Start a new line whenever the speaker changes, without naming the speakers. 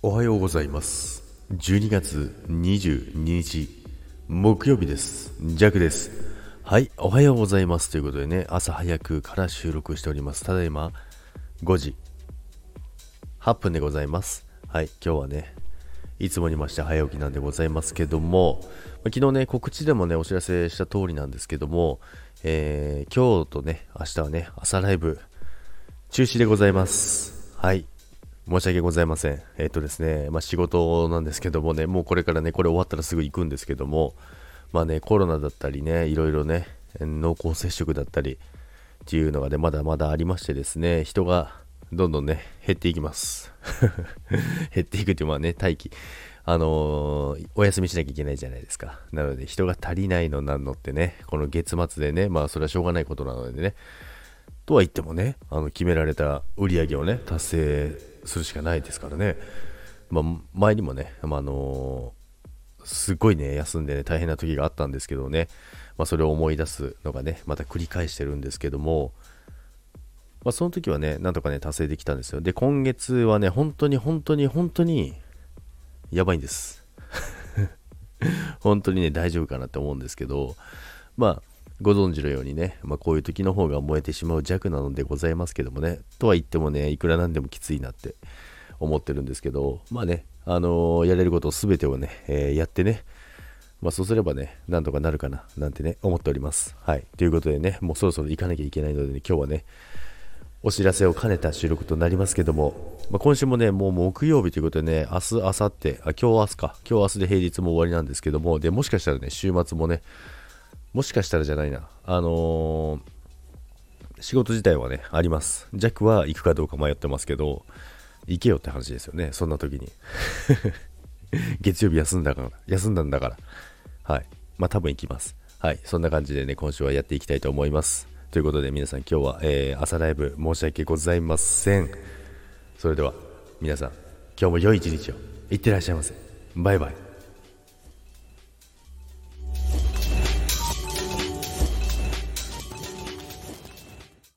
おはようございます。12月22日木曜日です。ジャクです。はいおはようございます。ということでね朝早くから収録しております。ただいま5時。8分でございます。はい今日はねいつもにまして早起きなんでございますけども、昨日ね、告知でもね、お知らせした通りなんですけども、えー、今日とね、明日はね、朝ライブ、中止でございます。はい。申し訳ございません。えっ、とですね、まあ、仕事なんですけどもね、もうこれからね、これ終わったらすぐ行くんですけども、まあね、コロナだったりね、いろいろね、濃厚接触だったりっていうのがね、まだまだありましてですね、人がどんどんね、減っていきます。減っていくっていうのはね、待機。あのー、お休みしなきゃいけないじゃないですか。なので、人が足りないのなんのってね、この月末でね、まあ、それはしょうがないことなのでね、とは言ってもね、あの決められた売り上げをね、達成するしかないですからね。まあ、前にもね、まあ、のー、すごいね、休んでね、大変な時があったんですけどね、まあ、それを思い出すのがね、また繰り返してるんですけども、まあ、その時はね、なんとかね、達成できたんですよ。で、今月はね、本当に本当に本当に、やばいんです。本当にね、大丈夫かなって思うんですけど、まあ、ご存知のようにね、まあ、こういう時の方が燃えてしまう弱なのでございますけどもね、とは言ってもね、いくらなんでもきついなって思ってるんですけど、まあね、あのー、やれること全てをね、えー、やってね、まあそうすればね、なんとかなるかな、なんてね、思っております。はい。ということでね、もうそろそろ行かなきゃいけないので、ね、今日はね、お知らせを兼ねた収録となりますけども、まあ、今週もね、もう木曜日ということでね、明日、明後日、あ、今日、明日か、今日、明日で平日も終わりなんですけども、で、もしかしたらね、週末もね、もしかしたらじゃないな、あのー、仕事自体はね、あります。ジャックは行くかどうか迷ってますけど、行けよって話ですよね、そんな時に。月曜日休んだから、休んだんだから。はい。まあ多分行きます。はい。そんな感じでね、今週はやっていきたいと思います。ということで皆さん今日は、えー、朝ライブ申し訳ございませんそれでは皆さん今日も良い一日をいってらっしゃいませバイバイ